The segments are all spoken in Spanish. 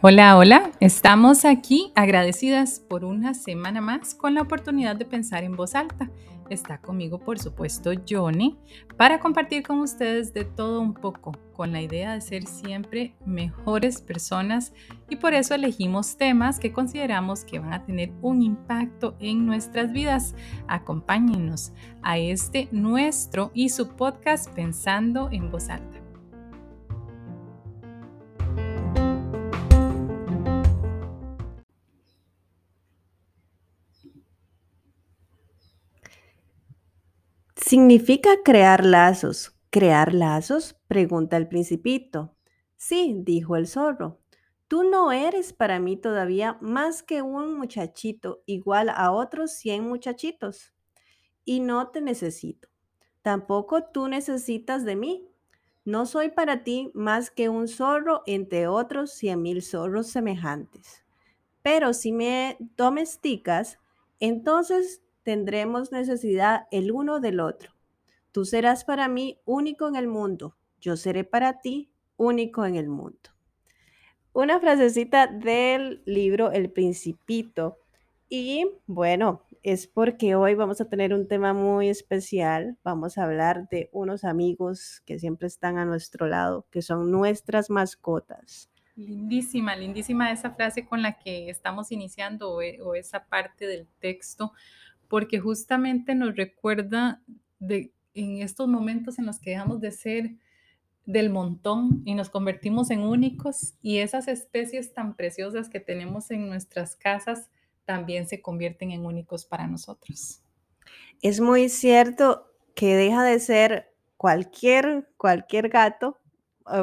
Hola, hola, estamos aquí agradecidas por una semana más con la oportunidad de pensar en voz alta. Está conmigo, por supuesto, Johnny, para compartir con ustedes de todo un poco, con la idea de ser siempre mejores personas y por eso elegimos temas que consideramos que van a tener un impacto en nuestras vidas. Acompáñenos a este nuestro y su podcast Pensando en voz alta. ¿Significa crear lazos? ¿Crear lazos? pregunta el principito. Sí, dijo el zorro. Tú no eres para mí todavía más que un muchachito igual a otros cien muchachitos. Y no te necesito. Tampoco tú necesitas de mí. No soy para ti más que un zorro entre otros cien mil zorros semejantes. Pero si me domesticas, entonces tendremos necesidad el uno del otro. Tú serás para mí único en el mundo, yo seré para ti único en el mundo. Una frasecita del libro El Principito. Y bueno, es porque hoy vamos a tener un tema muy especial. Vamos a hablar de unos amigos que siempre están a nuestro lado, que son nuestras mascotas. Lindísima, lindísima esa frase con la que estamos iniciando o, o esa parte del texto, porque justamente nos recuerda de en estos momentos en los que dejamos de ser del montón y nos convertimos en únicos y esas especies tan preciosas que tenemos en nuestras casas también se convierten en únicos para nosotros. Es muy cierto que deja de ser cualquier cualquier gato,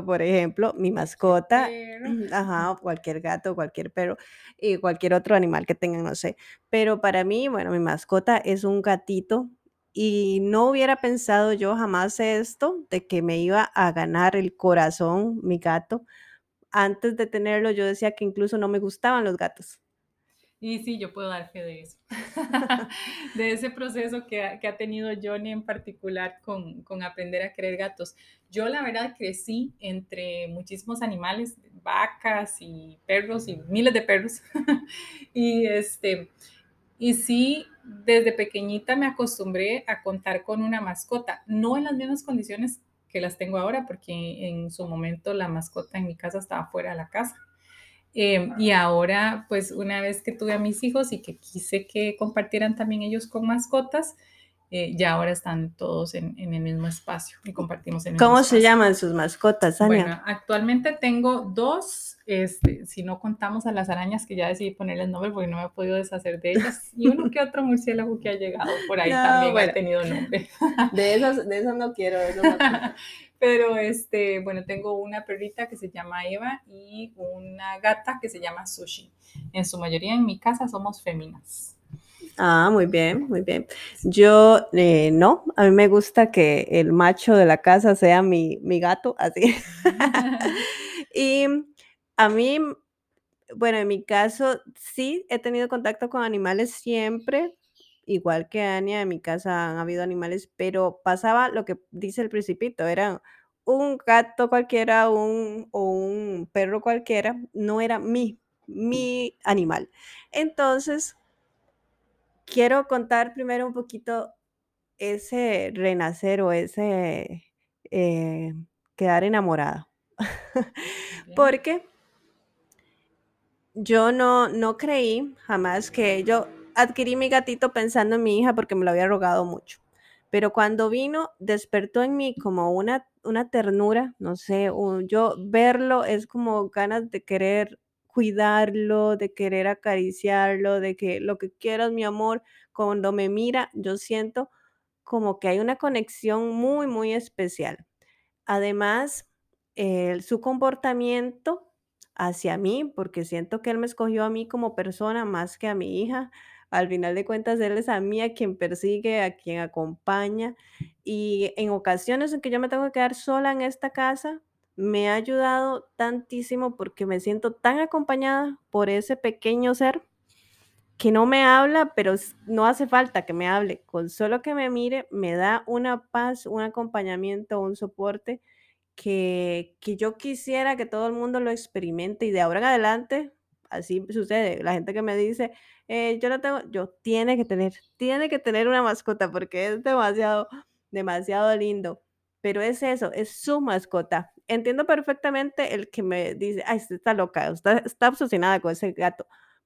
por ejemplo, mi mascota, ajá, cualquier gato, cualquier perro y cualquier otro animal que tengan, no sé. Pero para mí, bueno, mi mascota es un gatito y no hubiera pensado yo jamás esto, de que me iba a ganar el corazón mi gato. Antes de tenerlo, yo decía que incluso no me gustaban los gatos. Y sí, yo puedo dar fe de eso, de ese proceso que ha, tenido Johnny en particular con, con, aprender a querer gatos. Yo la verdad crecí entre muchísimos animales, vacas y perros y miles de perros. y, este, y sí, desde pequeñita me acostumbré a contar con una mascota, no en las mismas condiciones que las tengo ahora, porque en su momento la mascota en mi casa estaba fuera de la casa. Em, y ahora, pues una vez que tuve a mis hijos y que quise que compartieran también ellos con mascotas, eh, ya ahora están todos en, en, el mismo espacio y compartimos el ¿Cómo se llaman sus mascotas, Ania? Bueno, actualmente tengo dos, este, si no contamos a las arañas que ya decidí ponerles nombre porque no me he podido deshacer de ellas, y uno que otro murciélago que ha llegado por ahí también ha tenido nombre. De esos, de esos no quiero. Pero este, bueno, tengo una perrita que se llama Eva y una gata que se llama Sushi. En su mayoría en mi casa somos féminas. Ah, muy bien, muy bien. Yo eh, no, a mí me gusta que el macho de la casa sea mi, mi gato, así. y a mí, bueno, en mi caso sí he tenido contacto con animales siempre, igual que Ania, en mi casa han habido animales, pero pasaba lo que dice el principito, era un gato cualquiera un, o un perro cualquiera, no era mi, mi animal. Entonces, quiero contar primero un poquito ese renacer o ese eh, quedar enamorada. Porque yo no, no creí jamás que yo adquirí mi gatito pensando en mi hija porque me lo había rogado mucho. Pero cuando vino, despertó en mí como una, una ternura, no sé, yo verlo es como ganas de querer cuidarlo, de querer acariciarlo, de que lo que quieras, mi amor, cuando me mira, yo siento como que hay una conexión muy, muy especial. Además, su comportamiento hacia mí, porque siento que él me escogió a mí como persona más que a mi hija. Al final de cuentas, él es a mí a quien persigue, a quien acompaña. Y en ocasiones en que yo me tengo que quedar sola en esta casa, me ha ayudado tantísimo porque me siento tan acompañada por ese pequeño ser que no me habla, pero no hace falta que me hable. Con solo que me mire, me da una paz, un acompañamiento, un soporte que, que yo quisiera que todo el mundo lo experimente y de ahora en adelante, así sucede. La gente que me dice, eh, yo no tengo, yo tiene que tener, tiene que tener una mascota porque es demasiado, demasiado lindo. Pero es eso, es su mascota. Entiendo perfectamente el que me dice, ay, está loca, está, obsesionada con ese gato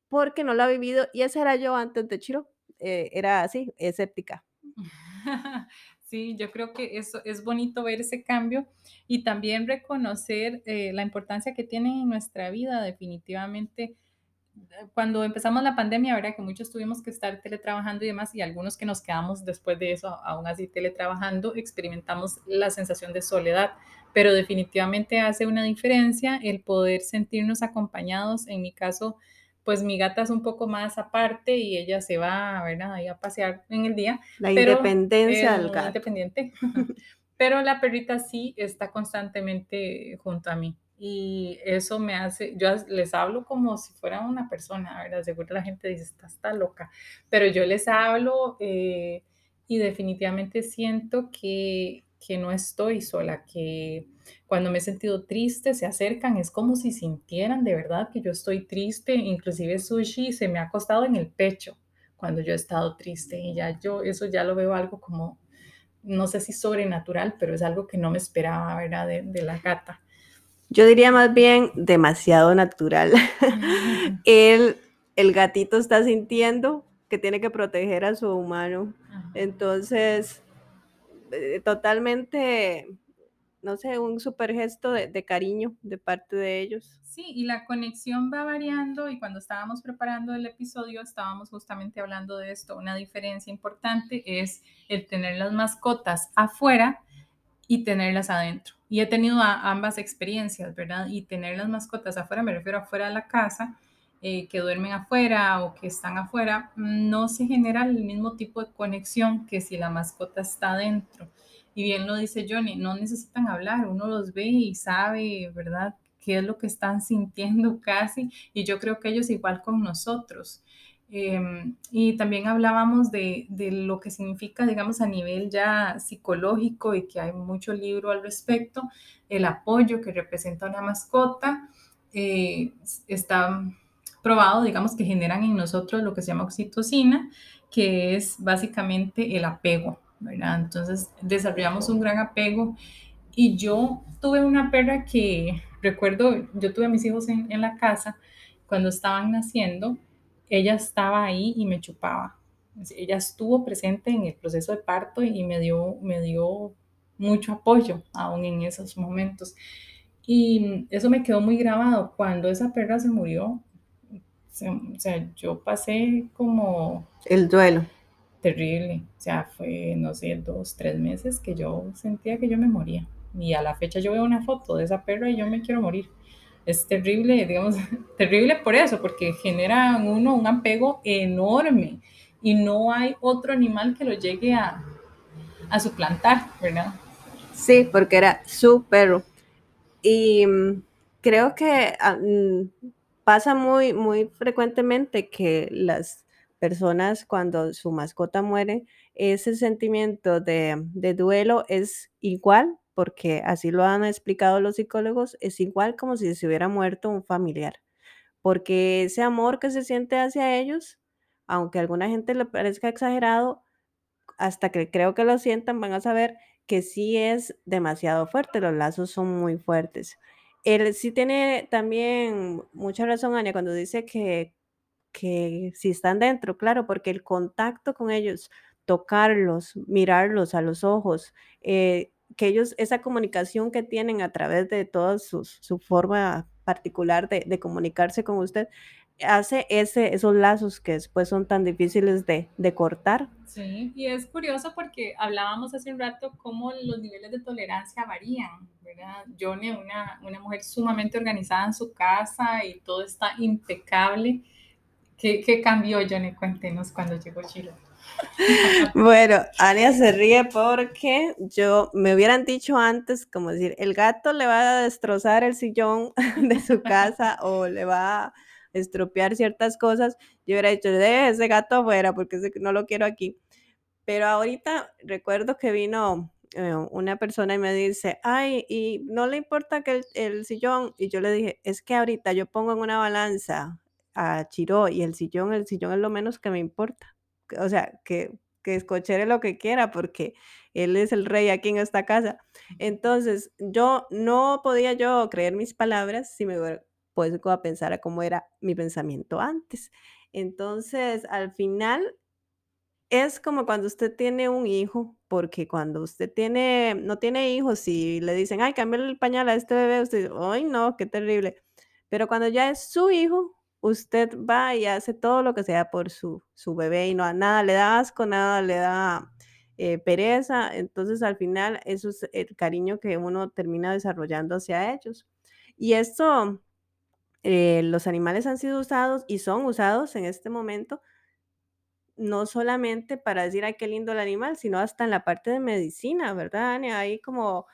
porque no lo ha vivido y esa era yo antes de Chiro, eh, era así, escéptica. Sí, yo creo que eso es bonito ver ese cambio y también reconocer eh, la importancia que tiene en nuestra vida, definitivamente. Cuando empezamos la pandemia, ¿verdad? Que muchos tuvimos que estar teletrabajando y demás, y algunos que nos quedamos después de eso, aún así teletrabajando, experimentamos la sensación de soledad, pero definitivamente hace una diferencia el poder sentirnos acompañados. En mi caso, pues mi gata es un poco más aparte y ella se va, ¿verdad? Ahí a pasear en el día. La independencia del gato. Independiente. pero la perrita sí está constantemente junto a mí. Y eso me hace, yo les hablo como si fuera una persona, ¿verdad? Seguro la gente dice, está, está loca, pero yo les hablo eh, y definitivamente siento que, que no estoy sola, que cuando me he sentido triste se acercan, es como si sintieran de verdad que yo estoy triste, inclusive sushi se me ha acostado en el pecho cuando yo he estado triste y ya yo eso ya lo veo algo como, no sé si sobrenatural, pero es algo que no me esperaba, ¿verdad? De, la gata. Yo diría más bien demasiado natural. el, el gatito está sintiendo que tiene que proteger a su humano. Entonces, eh, totalmente, no sé, un super gesto de, cariño de parte de ellos. Sí, y la conexión va variando y cuando estábamos preparando el episodio estábamos justamente hablando de esto. Una diferencia importante es el tener las mascotas afuera y tenerlas adentro. Y he tenido ambas experiencias, ¿verdad? Y tener las mascotas afuera, me refiero afuera de la casa, eh, que duermen afuera o que están afuera, no se genera el mismo tipo de conexión que si la mascota está dentro. Y bien lo dice Johnny, no necesitan hablar, uno los ve y sabe, ¿verdad?, qué es lo que están sintiendo casi. Y yo creo que ellos igual con nosotros. Em, y también hablábamos de, de, lo que significa, digamos, a nivel ya psicológico y que hay mucho libro al respecto, el apoyo que representa una mascota. Eh, está probado, digamos, que generan en nosotros lo que se llama oxitocina, que es básicamente el apego, ¿verdad? Entonces desarrollamos un gran apego y yo tuve una perra que, recuerdo, yo tuve a mis hijos en, en la casa, cuando estaban naciendo, ella estaba ahí y me chupaba. Ella estuvo presente en el proceso de parto y me dio, me dio mucho apoyo aún en esos momentos. Y eso me quedó muy grabado. Cuando esa perra se murió, o sea, yo pasé como... El duelo. Terrible. O sea, fue, no sé, dos, tres meses que yo sentía que yo me moría. Y a la fecha yo veo una foto de esa perra y yo me quiero morir. Es terrible, digamos, terrible por eso, porque genera en uno un apego enorme y no hay otro animal que lo llegue a, a suplantar, ¿verdad? Sí, porque era su perro. Y mm, creo que ah, mm, pasa muy, muy frecuentemente que las personas cuando su mascota muere, ese sentimiento de, de, duelo es igual, porque así lo han explicado los psicólogos, es igual como si se hubiera muerto un familiar, porque ese amor que se siente hacia ellos, aunque a alguna gente le parezca exagerado, hasta que creo que lo sientan, van a saber que sí es demasiado fuerte, los lazos son muy fuertes. Él sí tiene también mucha razón, Ania, cuando dice que, que si están dentro, claro, porque el contacto con ellos, tocarlos, mirarlos a los ojos, eh, que ellos, esa comunicación que tienen a través de toda su, forma particular de, comunicarse con usted, hace ese, esos lazos que después son tan difíciles de, de, cortar. Sí, y es curioso porque hablábamos hace un rato cómo los niveles de tolerancia varían, ¿verdad? Johnny, una, una mujer sumamente organizada en su casa y todo está impecable. ¿Qué, qué cambió, Johnny? Cuéntenos cuando llegó Chile. Bueno, Ania se ríe porque yo me hubieran dicho antes, como decir, el gato le va a destrozar el sillón de su casa o le va a estropear ciertas cosas, yo hubiera dicho, de ese gato afuera porque no lo quiero aquí. Pero ahorita recuerdo que vino eh, una persona y me dice, ay, y no le importa que el, sillón, y yo le dije, es que ahorita yo pongo en una balanza a Chiro y el sillón, el sillón es lo menos que me importa. O sea, que, que escochere lo que quiera porque él es el rey aquí en esta casa. Entonces, yo no podía yo creer mis palabras si me puedo a pensar a cómo era mi pensamiento antes. Entonces, al final es como cuando usted tiene un hijo, porque cuando usted tiene, no tiene hijos y le dicen, ay, cambia el pañal a este bebé, usted dice, ay, no, qué terrible. Pero cuando ya es su hijo, usted va y hace todo lo que sea por su, su bebé y no, nada le da asco, nada le da eh, pereza. Entonces, al final, eso es el cariño que uno termina desarrollando hacia ellos. Y esto, eh, los animales han sido usados y son usados en este momento no solamente para decir, ay, qué lindo el animal, sino hasta en la parte de medicina, ¿verdad, Ania? Hay como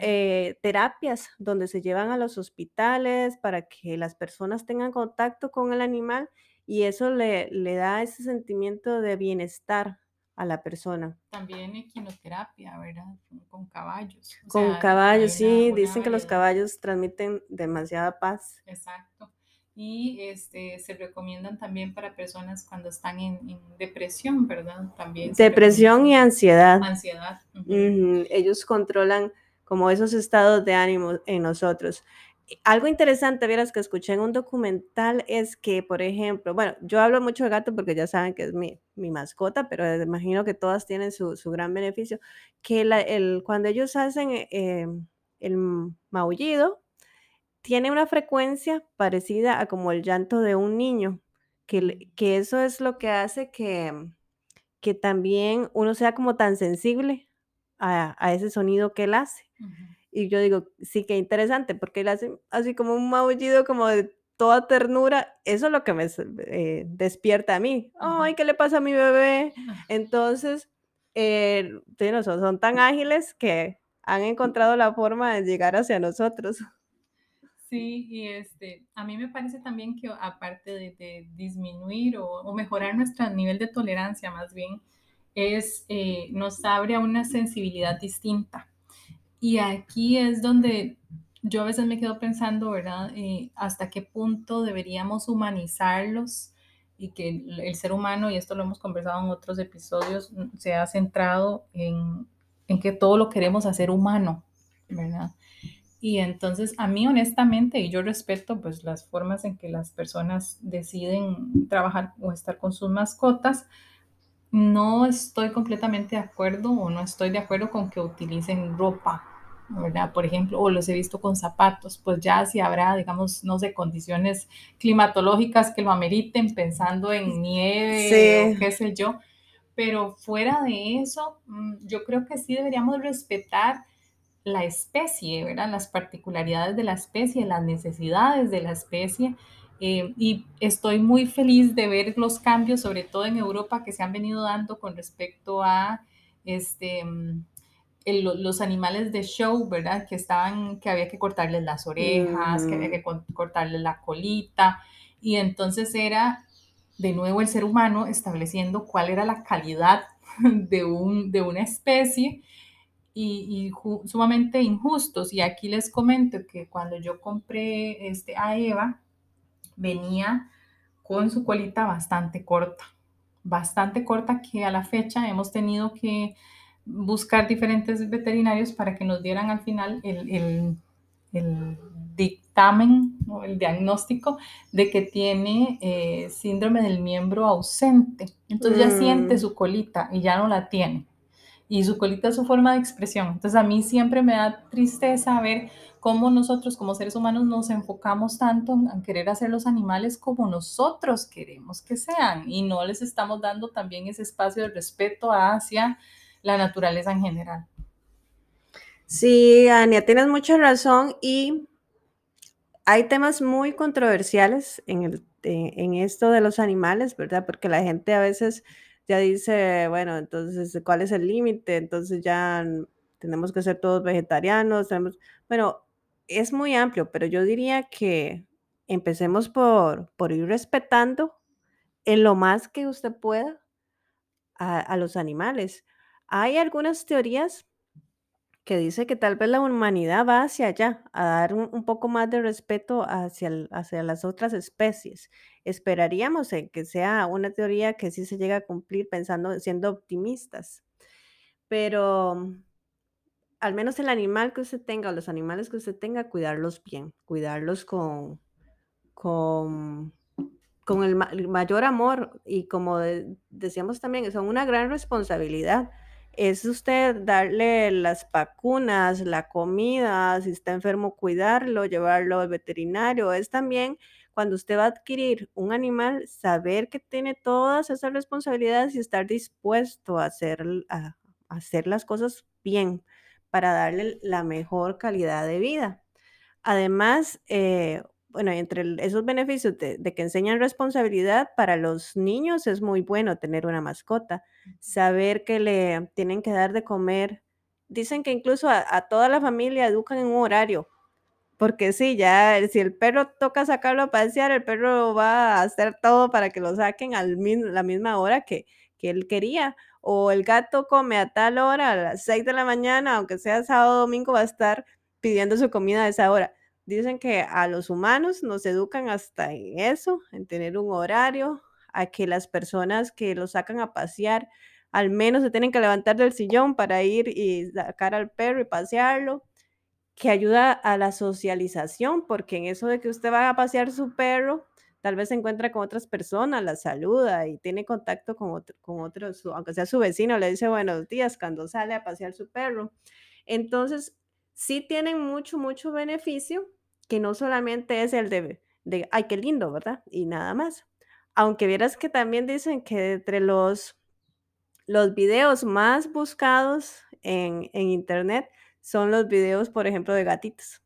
eh, terapias donde se llevan a los hospitales para que las personas tengan contacto con el animal y eso le, le da ese sentimiento de bienestar a la persona. También equinoterapia, ¿verdad? Con caballos. con caballos, sí, dicen que los caballos transmiten demasiada paz. Exacto y este, se recomiendan también para personas cuando están en, depresión, ¿verdad? También. Depresión y ansiedad. Ansiedad. Ellos controlan como esos estados de ánimo en nosotros. Algo interesante, vieras que escuché en un documental es que, por ejemplo, bueno, yo hablo mucho de gato porque ya saben que es mi, mi mascota, pero imagino que todas tienen su, su gran beneficio, que el, cuando ellos hacen eh, el maullido, tiene una frecuencia parecida a como el llanto de un niño, que, que eso es lo que hace que, que también uno sea como tan sensible a, ese sonido que él hace. Y yo digo, sí que interesante, porque él hace así como un maullido como de toda ternura, eso es lo que me eh, despierta a mí. Ay, ¿qué le pasa a mi bebé? Entonces, eh, son, son tan ágiles que han encontrado la forma de llegar hacia nosotros. Sí, y este, a mí me parece también que aparte de, disminuir o, mejorar nuestro nivel de tolerancia, más bien, es, eh, nos abre a una sensibilidad distinta. Y aquí es donde yo a veces me quedo pensando, ¿verdad? Eh, hasta qué punto deberíamos humanizarlos y que el, ser humano, y esto lo hemos conversado en otros episodios, se ha centrado en, en que todo lo queremos hacer humano, ¿verdad? Y entonces a mí honestamente, y yo respeto pues las formas en que las personas deciden trabajar o estar con sus mascotas, no estoy completamente de acuerdo o no estoy de acuerdo con que utilicen ropa, ¿verdad? Por ejemplo, o los he visto con zapatos, pues ya si habrá, digamos, no sé, condiciones climatológicas que lo ameriten pensando en nieve o qué sé yo, pero fuera de eso, mm, yo creo que sí deberíamos respetar la especie, ¿verdad? Las particularidades de la especie, las necesidades de la especie. Eh, y estoy muy feliz de ver los cambios, sobre todo en Europa, que se han venido dando con respecto a este, mm, los animales de show, ¿verdad? Que estaban, que había que cortarles las orejas, que había que cortarles la colita. Y entonces era de nuevo el ser humano estableciendo cuál era la calidad de, un, de una especie y, sumamente injustos. Y aquí les comento que cuando yo compré este, a Eva, venía con su colita bastante corta, bastante corta que a la fecha hemos tenido que buscar diferentes veterinarios para que nos dieran al final el, dictamen o el diagnóstico de que tiene eh, síndrome del miembro ausente. Entonces ya siente mm. su colita y ya no la tiene y su colita es su forma de expresión. Entonces a mí siempre me da tristeza ver cómo nosotros como seres humanos nos enfocamos tanto en querer hacer los animales como nosotros queremos que sean y no les estamos dando también ese espacio de respeto hacia la naturaleza en general. Sí, Ania, tienes mucha razón y hay temas muy controversiales en, el, en esto de los animales, ¿verdad? Porque la gente a veces ya dice, bueno, entonces, ¿cuál es el límite? Entonces ya tenemos que ser todos vegetarianos. Tenemos... Bueno, es muy amplio, pero yo diría que empecemos por, por ir respetando en lo más que usted pueda a, los animales. Hay algunas teorías que dice que tal vez la humanidad va hacia allá, a dar un, poco más de respeto hacia, hacia las otras especies. Esperaríamos en que sea una teoría que sí se llega a cumplir pensando, siendo optimistas. Pero al menos el animal que usted tenga o los animales que usted tenga, cuidarlos bien, cuidarlos con, con con el, ma- el mayor amor y como de- decíamos también, son una gran responsabilidad. Es usted darle las vacunas, la comida, si está enfermo, cuidarlo, llevarlo al veterinario. Es también cuando usted va a adquirir un animal, saber que tiene todas esas responsabilidades y estar dispuesto a hacer, a hacer las cosas bien para darle la mejor calidad de vida. Además, eh, bueno, entre esos beneficios de, de que enseñan responsabilidad para los niños es muy bueno tener una mascota, saber que le tienen que dar de comer. Dicen que incluso a, a toda la familia educan en un horario, porque sí, ya si el perro toca sacarlo a pasear, el perro va a hacer todo para que lo saquen a la misma hora que, que él quería. O el gato come a tal hora, a las 6 de la mañana, aunque sea sábado o domingo, va a estar pidiendo su comida a esa hora. Dicen que a los humanos nos educan hasta en eso, en tener un horario, a que las personas que lo sacan a pasear al menos se tienen que levantar del sillón para ir y sacar al perro y pasearlo que ayuda a la socialización, porque en eso de que usted va a pasear su perro, tal vez se encuentra con otras personas, la saluda y tiene contacto con, otro- con otros, aunque sea su vecino, le dice buenos días cuando sale a pasear su perro. Entonces, sí tienen mucho, mucho beneficio, que no solamente es el de, de ay, qué lindo, ¿verdad? Y nada más. Aunque vieras que también dicen que entre los los videos más buscados en, en internet son los videos, por ejemplo, de gatitos,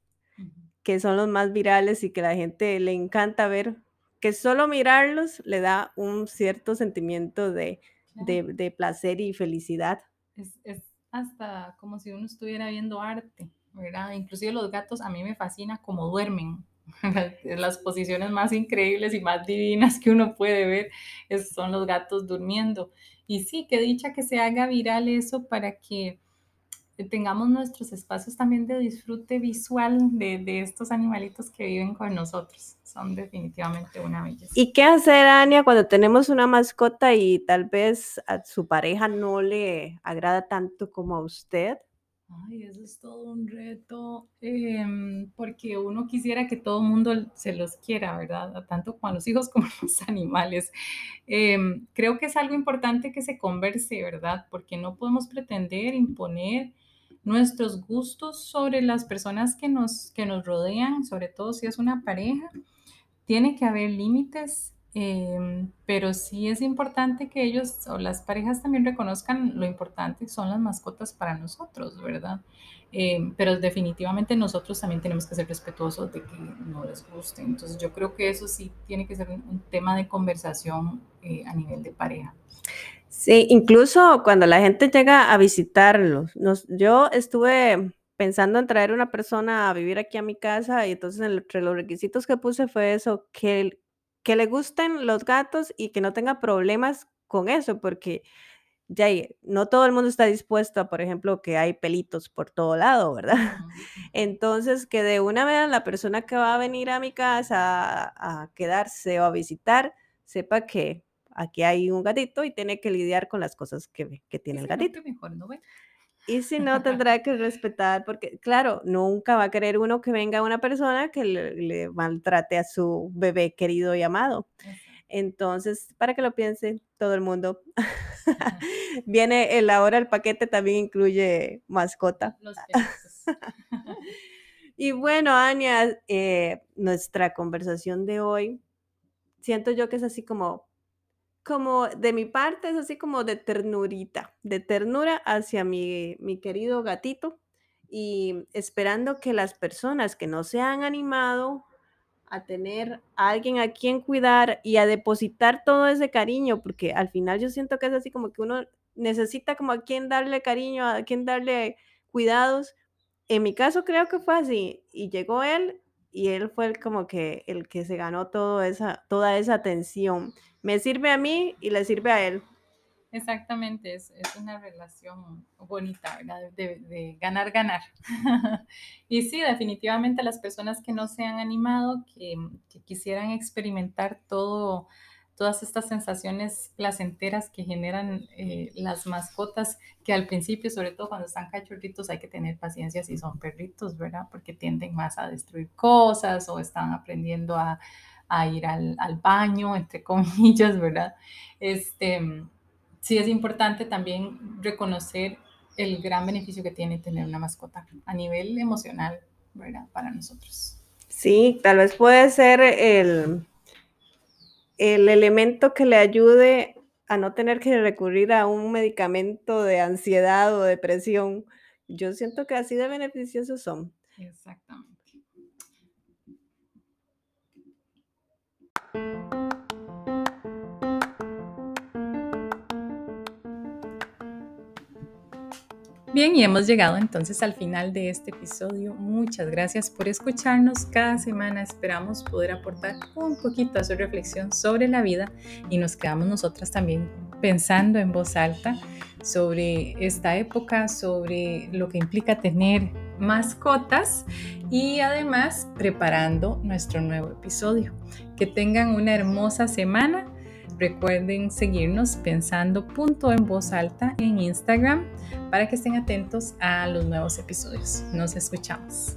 que son los más virales y que la gente le encanta ver, que solo mirarlos le da un cierto sentimiento de, de, de placer y felicidad. Es, es hasta como si uno estuviera viendo arte, ¿verdad? Inclusive los gatos a mí me fascina como duermen. Las posiciones más increíbles y más divinas que uno puede ver son los gatos durmiendo. Y sí, qué dicha que se haga viral eso para que tengamos nuestros espacios también de disfrute visual de, de estos animalitos que viven con nosotros. Son definitivamente una belleza. ¿Y qué hacer, Ania, cuando tenemos una mascota y tal vez a su pareja no le agrada tanto como a usted? Ay, eso es todo un reto, em, porque uno quisiera que todo el mundo se los quiera, ¿verdad? Tanto con los hijos como los animales. Em, creo que es algo importante que se converse, ¿verdad? Porque no podemos pretender imponer nuestros gustos sobre las personas que nos, que nos rodean, sobre todo si es una pareja. Tiene que haber límites, em, pero sí es importante que ellos o las parejas también reconozcan lo importante que son las mascotas para nosotros, ¿verdad? Em, pero definitivamente nosotros también tenemos que ser respetuosos de que no les guste. Entonces yo creo que eso sí tiene que ser un, tema de conversación eh, a nivel de pareja. Sí, incluso cuando la gente llega a visitarlos, nos, yo estuve pensando en traer una persona a vivir aquí a mi casa y entonces entre los requisitos que puse fue eso, que, que le gusten los gatos y que no tenga problemas con eso, porque ya no todo el mundo está dispuesto a, por ejemplo, que hay pelitos por todo lado, ¿verdad? Entonces, que de una vez la persona que va a venir a mi casa a, a quedarse o a visitar, sepa que aquí hay un gatito y tiene que lidiar con las cosas que, que tiene el gatito. mejor no ve. Y si no, tendrá que respetar, porque claro, nunca va a querer uno que venga una persona que le, le maltrate a su bebé querido y amado. Entonces, para que lo piense todo el mundo, viene el ahora el paquete también incluye mascota. Los. Y bueno, Ania, eh, nuestra conversación de hoy, siento yo que es así como, como de mi parte, es así como de ternurita, de ternura hacia mi, mi querido gatito y esperando que las personas que no se han animado a tener a alguien a quien cuidar y a depositar todo ese cariño, porque al final yo siento que es así como que uno necesita como a quien darle cariño, a quien darle cuidados. En mi caso creo que fue así, y llegó él y él fue el, como que el que se ganó todo esa, toda esa atención. Me sirve a mí y le sirve a él. Exactamente, es, es una relación bonita, ¿verdad? De, ganar, ganar. y sí, definitivamente las personas que no se han animado, que, que quisieran experimentar todo todas estas sensaciones placenteras que generan eh, las mascotas, que al principio, sobre todo cuando están cachorritos, hay que tener paciencia si son perritos, ¿verdad? Porque tienden más a destruir cosas o están aprendiendo a, a ir al, al, baño, entre comillas, ¿verdad? Este, sí es importante también reconocer el gran beneficio que tiene tener una mascota a nivel emocional, ¿verdad? Para nosotros. Sí, tal vez puede ser el el elemento que le ayude a no tener que recurrir a un medicamento de ansiedad o depresión. Yo siento que así de beneficiosos son. Exactamente. Bien, y hemos llegado entonces al final de este episodio. Muchas gracias por escucharnos. Cada semana esperamos poder aportar un poquito a su reflexión sobre la vida y nos quedamos nosotras también pensando en voz alta sobre esta época, sobre lo que implica tener mascotas y además preparando nuestro nuevo episodio. Que tengan una hermosa semana Recuerden seguirnos pensando punto en voz alta en Instagram para que estén atentos a los nuevos episodios. Nos escuchamos.